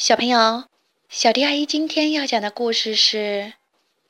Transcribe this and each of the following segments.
小朋友，小迪阿姨今天要讲的故事是《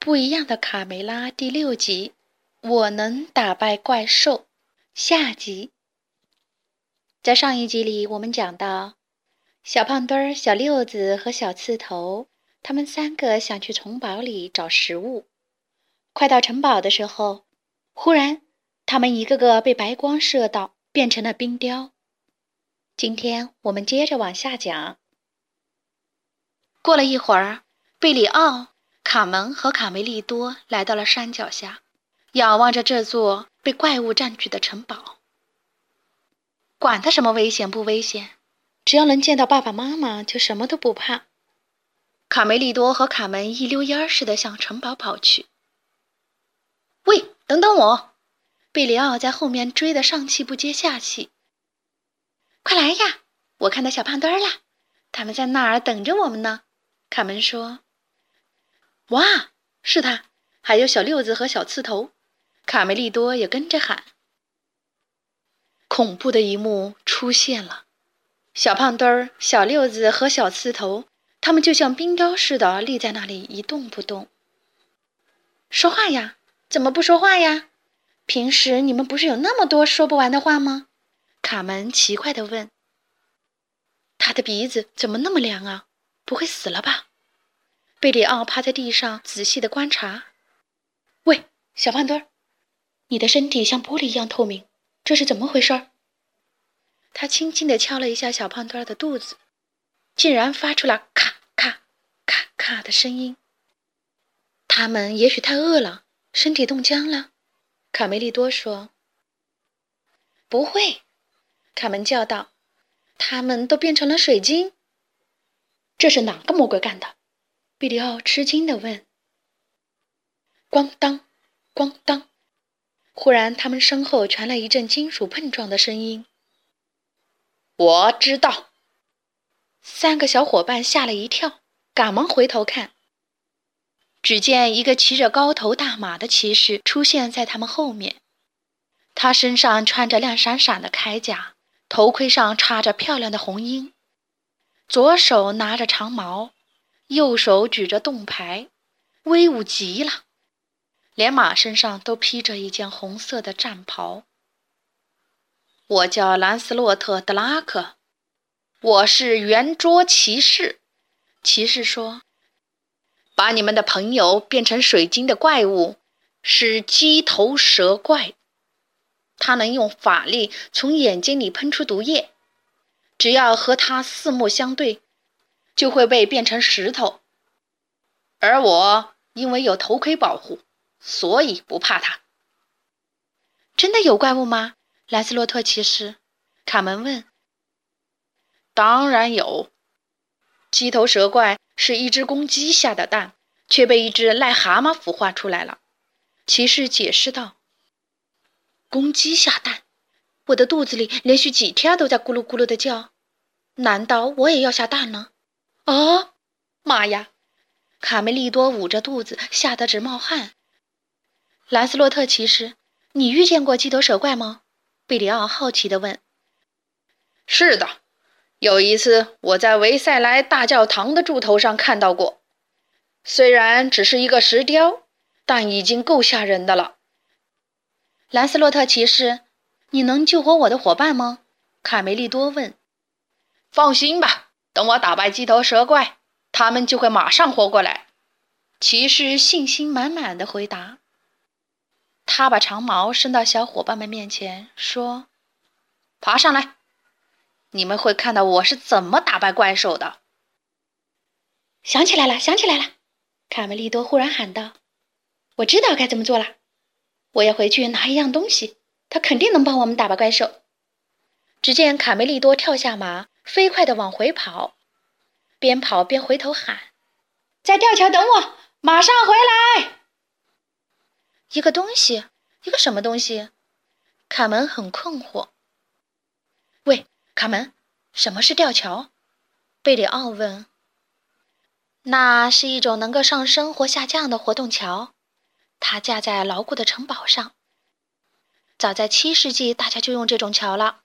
不一样的卡梅拉》第六集。我能打败怪兽。下集。在上一集里，我们讲到，小胖墩儿、小六子和小刺头，他们三个想去城堡里找食物。快到城堡的时候，忽然，他们一个个被白光射到，变成了冰雕。今天我们接着往下讲。过了一会儿，贝里奥、卡门和卡梅利多来到了山脚下，仰望着这座被怪物占据的城堡。管他什么危险不危险，只要能见到爸爸妈妈，就什么都不怕。卡梅利多和卡门一溜烟似的向城堡跑去。喂，等等我！贝里奥在后面追得上气不接下气。快来呀！我看到小胖墩儿了，他们在那儿等着我们呢。卡门说：“哇，是他！还有小六子和小刺头。”卡梅利多也跟着喊。恐怖的一幕出现了：小胖墩儿、小六子和小刺头，他们就像冰雕似的立在那里一动不动。说话呀？怎么不说话呀？平时你们不是有那么多说不完的话吗？卡门奇怪地问。他的鼻子怎么那么凉啊？不会死了吧？贝里奥趴在地上仔细的观察。喂，小胖墩儿，你的身体像玻璃一样透明，这是怎么回事？他轻轻的敲了一下小胖墩儿的肚子，竟然发出了咔咔咔咔的声音。他们也许太饿了，身体冻僵了。卡梅利多说：“不会。”卡门叫道：“他们都变成了水晶。”这是哪个魔鬼干的？比利奥吃惊地问。咣当，咣当！忽然，他们身后传来一阵金属碰撞的声音。我知道。三个小伙伴吓了一跳，赶忙回头看。只见一个骑着高头大马的骑士出现在他们后面，他身上穿着亮闪闪的铠甲，头盔上插着漂亮的红缨。左手拿着长矛，右手举着盾牌，威武极了。连马身上都披着一件红色的战袍。我叫兰斯洛特·德拉克，我是圆桌骑士。骑士说：“把你们的朋友变成水晶的怪物是鸡头蛇怪，它能用法力从眼睛里喷出毒液。”只要和他四目相对，就会被变成石头。而我因为有头盔保护，所以不怕他。真的有怪物吗？莱斯洛特骑士，卡门问。当然有。鸡头蛇怪是一只公鸡下的蛋，却被一只癞蛤蟆孵化出来了。骑士解释道：“公鸡下蛋。”我的肚子里连续几天都在咕噜咕噜的叫，难道我也要下蛋了？啊，妈呀！卡梅利多捂着肚子，吓得直冒汗。兰斯洛特骑士，你遇见过鸡头蛇怪吗？贝里奥好奇地问。是的，有一次我在维塞莱大教堂的柱头上看到过，虽然只是一个石雕，但已经够吓人的了。兰斯洛特骑士。你能救活我的伙伴吗？卡梅利多问。放心吧，等我打败鸡头蛇怪，他们就会马上活过来。骑士信心满满的回答。他把长矛伸到小伙伴们面前，说：“爬上来，你们会看到我是怎么打败怪兽的。”想起来了，想起来了！卡梅利多忽然喊道：“我知道该怎么做了，我要回去拿一样东西。”他肯定能帮我们打败怪兽。只见卡梅利多跳下马，飞快地往回跑，边跑边回头喊：“在吊桥等我，马上回来！”一个东西，一个什么东西？卡门很困惑。喂，卡门，什么是吊桥？贝里奥问。那是一种能够上升或下降的活动桥，它架在牢固的城堡上。早在七世纪，大家就用这种桥了。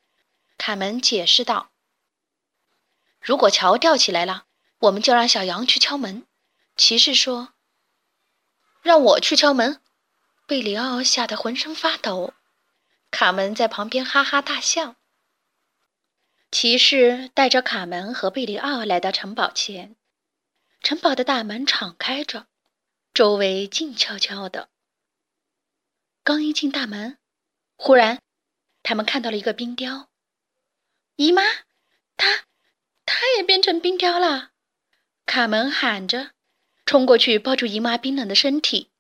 卡门解释道：“如果桥吊起来了，我们就让小羊去敲门。”骑士说：“让我去敲门。”贝里奥吓得浑身发抖。卡门在旁边哈哈大笑。骑士带着卡门和贝里奥来到城堡前，城堡的大门敞开着，周围静悄悄的。刚一进大门，忽然，他们看到了一个冰雕。姨妈，她，她也变成冰雕了！卡门喊着，冲过去抱住姨妈冰冷的身体。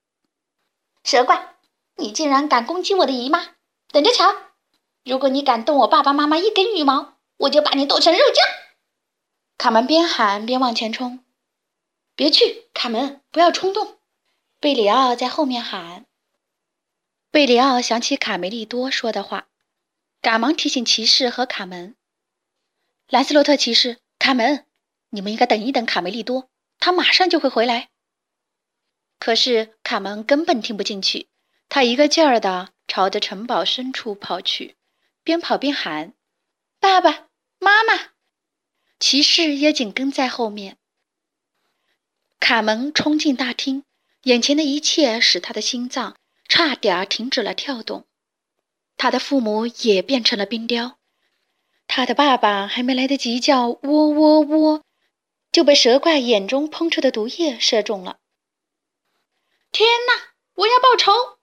蛇怪，你竟然敢攻击我的姨妈！等着瞧！如果你敢动我爸爸妈妈一根羽毛，我就把你剁成肉酱！卡门边喊边往前冲。别去，卡门，不要冲动！贝里奥在后面喊。贝里奥想起卡梅利多说的话，赶忙提醒骑士和卡门：“兰斯洛特骑士，卡门，你们应该等一等卡梅利多，他马上就会回来。”可是卡门根本听不进去，他一个劲儿的。朝着城堡深处跑去，边跑边喊：“爸爸妈妈！”骑士也紧跟在后面。卡门冲进大厅，眼前的一切使他的心脏差点停止了跳动。他的父母也变成了冰雕，他的爸爸还没来得及叫“喔喔喔”，就被蛇怪眼中喷出的毒液射中了。天哪！我要报仇！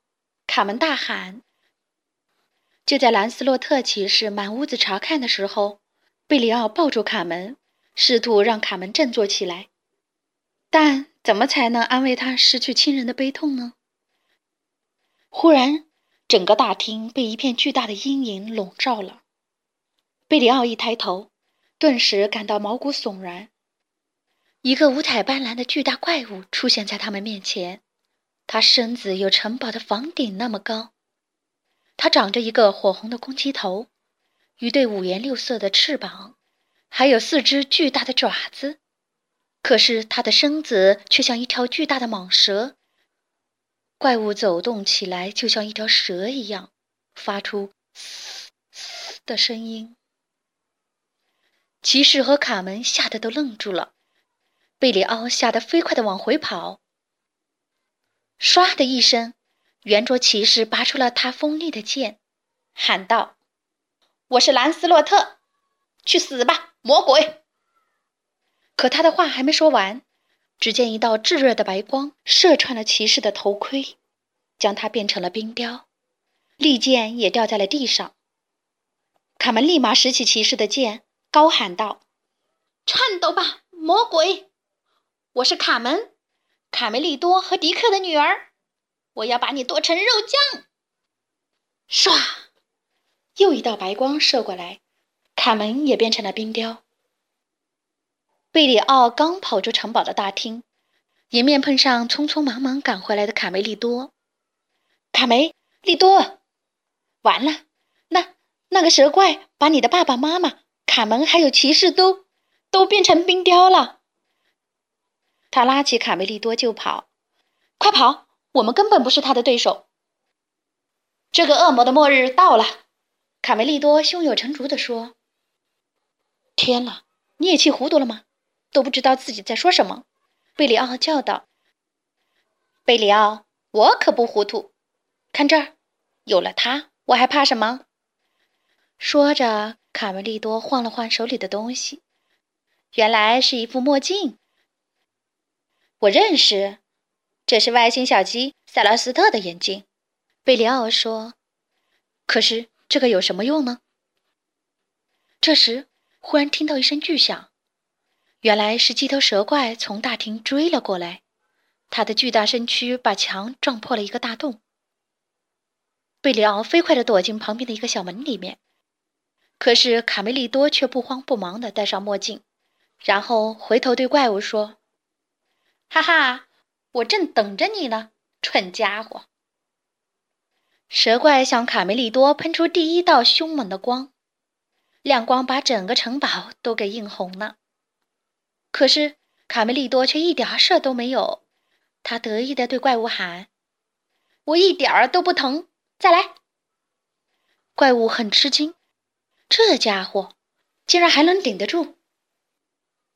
卡门大喊。就在兰斯洛特骑士满屋子查看的时候，贝里奥抱住卡门，试图让卡门振作起来。但怎么才能安慰他失去亲人的悲痛呢？忽然，整个大厅被一片巨大的阴影笼罩了。贝里奥一抬头，顿时感到毛骨悚然。一个五彩斑斓的巨大怪物出现在他们面前。他身子有城堡的房顶那么高，它长着一个火红的公鸡头，一对五颜六色的翅膀，还有四只巨大的爪子。可是它的身子却像一条巨大的蟒蛇。怪物走动起来就像一条蛇一样，发出“嘶嘶”的声音。骑士和卡门吓得都愣住了，贝里奥吓得飞快地往回跑。唰的一声，圆桌骑士拔出了他锋利的剑，喊道：“我是兰斯洛特，去死吧，魔鬼！”可他的话还没说完，只见一道炙热的白光射穿了骑士的头盔，将他变成了冰雕，利剑也掉在了地上。卡门立马拾起骑士的剑，高喊道：“颤抖吧，魔鬼！我是卡门。”卡梅利多和迪克的女儿，我要把你剁成肉酱！唰，又一道白光射过来，卡门也变成了冰雕。贝里奥刚跑出城堡的大厅，迎面碰上匆匆忙忙赶回来的卡梅利多。卡梅利多，完了！那那个蛇怪把你的爸爸妈妈、卡门还有骑士都都变成冰雕了。他拉起卡梅利多就跑，快跑！我们根本不是他的对手。这个恶魔的末日到了，卡梅利多胸有成竹地说：“天哪，你也气糊涂了吗？都不知道自己在说什么。”贝里奥叫道。“贝里奥，我可不糊涂。看这儿，有了它，我还怕什么？”说着，卡梅利多晃了晃手里的东西，原来是一副墨镜。我认识，这是外星小鸡塞拉斯特的眼镜。贝里奥说：“可是这个有什么用呢？”这时，忽然听到一声巨响，原来是鸡头蛇怪从大厅追了过来，他的巨大身躯把墙撞破了一个大洞。贝里奥飞快地躲进旁边的一个小门里面，可是卡梅利多却不慌不忙地戴上墨镜，然后回头对怪物说。哈哈，我正等着你呢，蠢家伙！蛇怪向卡梅利多喷出第一道凶猛的光，亮光把整个城堡都给映红了。可是卡梅利多却一点事儿都没有，他得意地对怪物喊：“我一点儿都不疼，再来！”怪物很吃惊，这家伙竟然还能顶得住。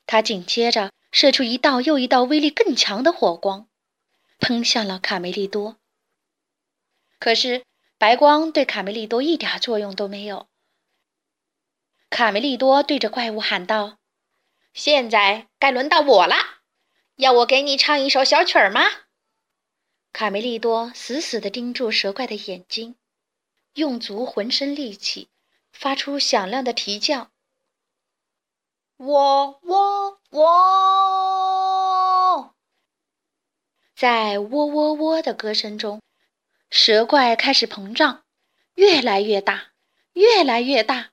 他紧接着。射出一道又一道威力更强的火光，喷向了卡梅利多。可是白光对卡梅利多一点作用都没有。卡梅利多对着怪物喊道：“现在该轮到我了，要我给你唱一首小曲儿吗？”卡梅利多死死地盯住蛇怪的眼睛，用足浑身力气，发出响亮的啼叫：“喔喔喔！”在“喔喔喔”的歌声中。蛇怪开始膨胀，越来越大，越来越大，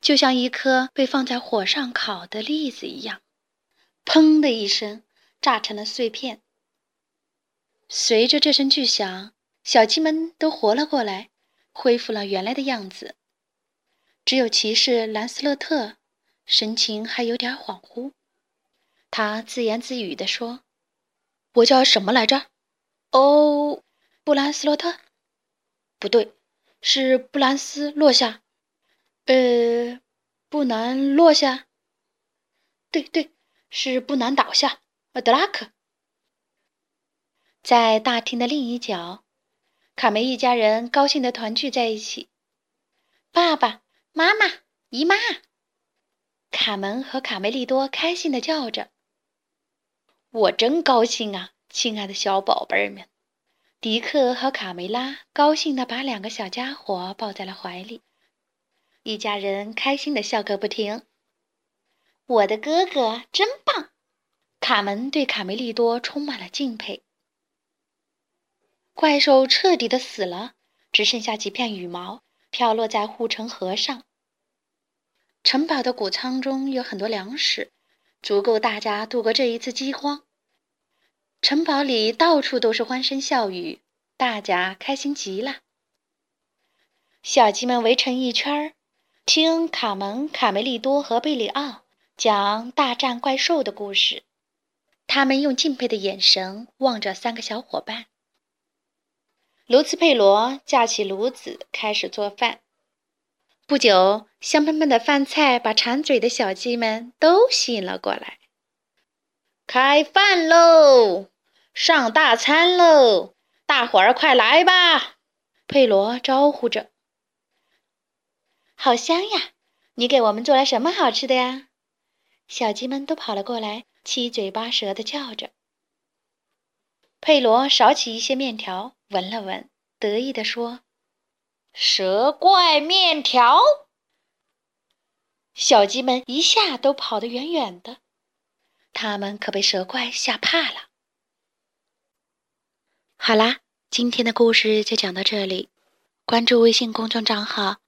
就像一颗被放在火上烤的栗子一样，砰的一声，炸成了碎片。随着这声巨响，小鸡们都活了过来，恢复了原来的样子。只有骑士兰斯勒特，神情还有点恍惚。他自言自语地说：“我叫什么来着？哦。”布兰斯洛特，不对，是布兰斯落下。呃，不难落下。对对，是不难倒下。呃德拉克，在大厅的另一角，卡梅一家人高兴地团聚在一起。爸爸妈妈、姨妈，卡门和卡梅利多开心地叫着：“我真高兴啊，亲爱的小宝贝们！”迪克和卡梅拉高兴地把两个小家伙抱在了怀里，一家人开心的笑个不停。我的哥哥真棒！卡门对卡梅利多充满了敬佩。怪兽彻底的死了，只剩下几片羽毛飘落在护城河上。城堡的谷仓中有很多粮食，足够大家度过这一次饥荒。城堡里到处都是欢声笑语，大家开心极了。小鸡们围成一圈儿，听卡门、卡梅利多和贝里奥讲大战怪兽的故事。他们用敬佩的眼神望着三个小伙伴。卢茨佩罗架起炉子开始做饭。不久，香喷喷的饭菜把馋嘴的小鸡们都吸引了过来。开饭喽！上大餐喽！大伙儿快来吧！佩罗招呼着。好香呀！你给我们做了什么好吃的呀？小鸡们都跑了过来，七嘴八舌的叫着。佩罗少起一些面条，闻了闻，得意地说：“蛇怪面条。”小鸡们一下都跑得远远的。他们可被蛇怪吓怕了。好啦，今天的故事就讲到这里。关注微信公众账号“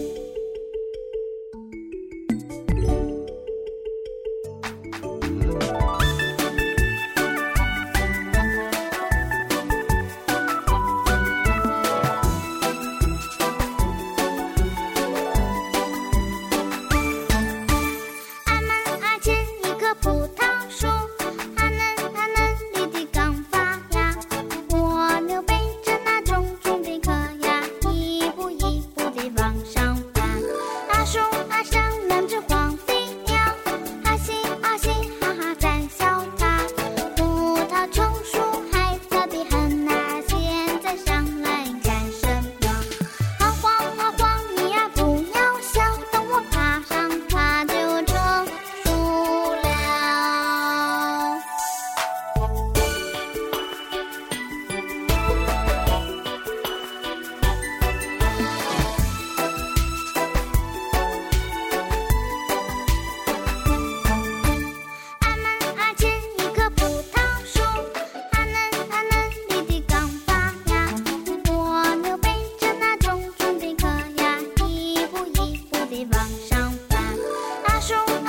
show.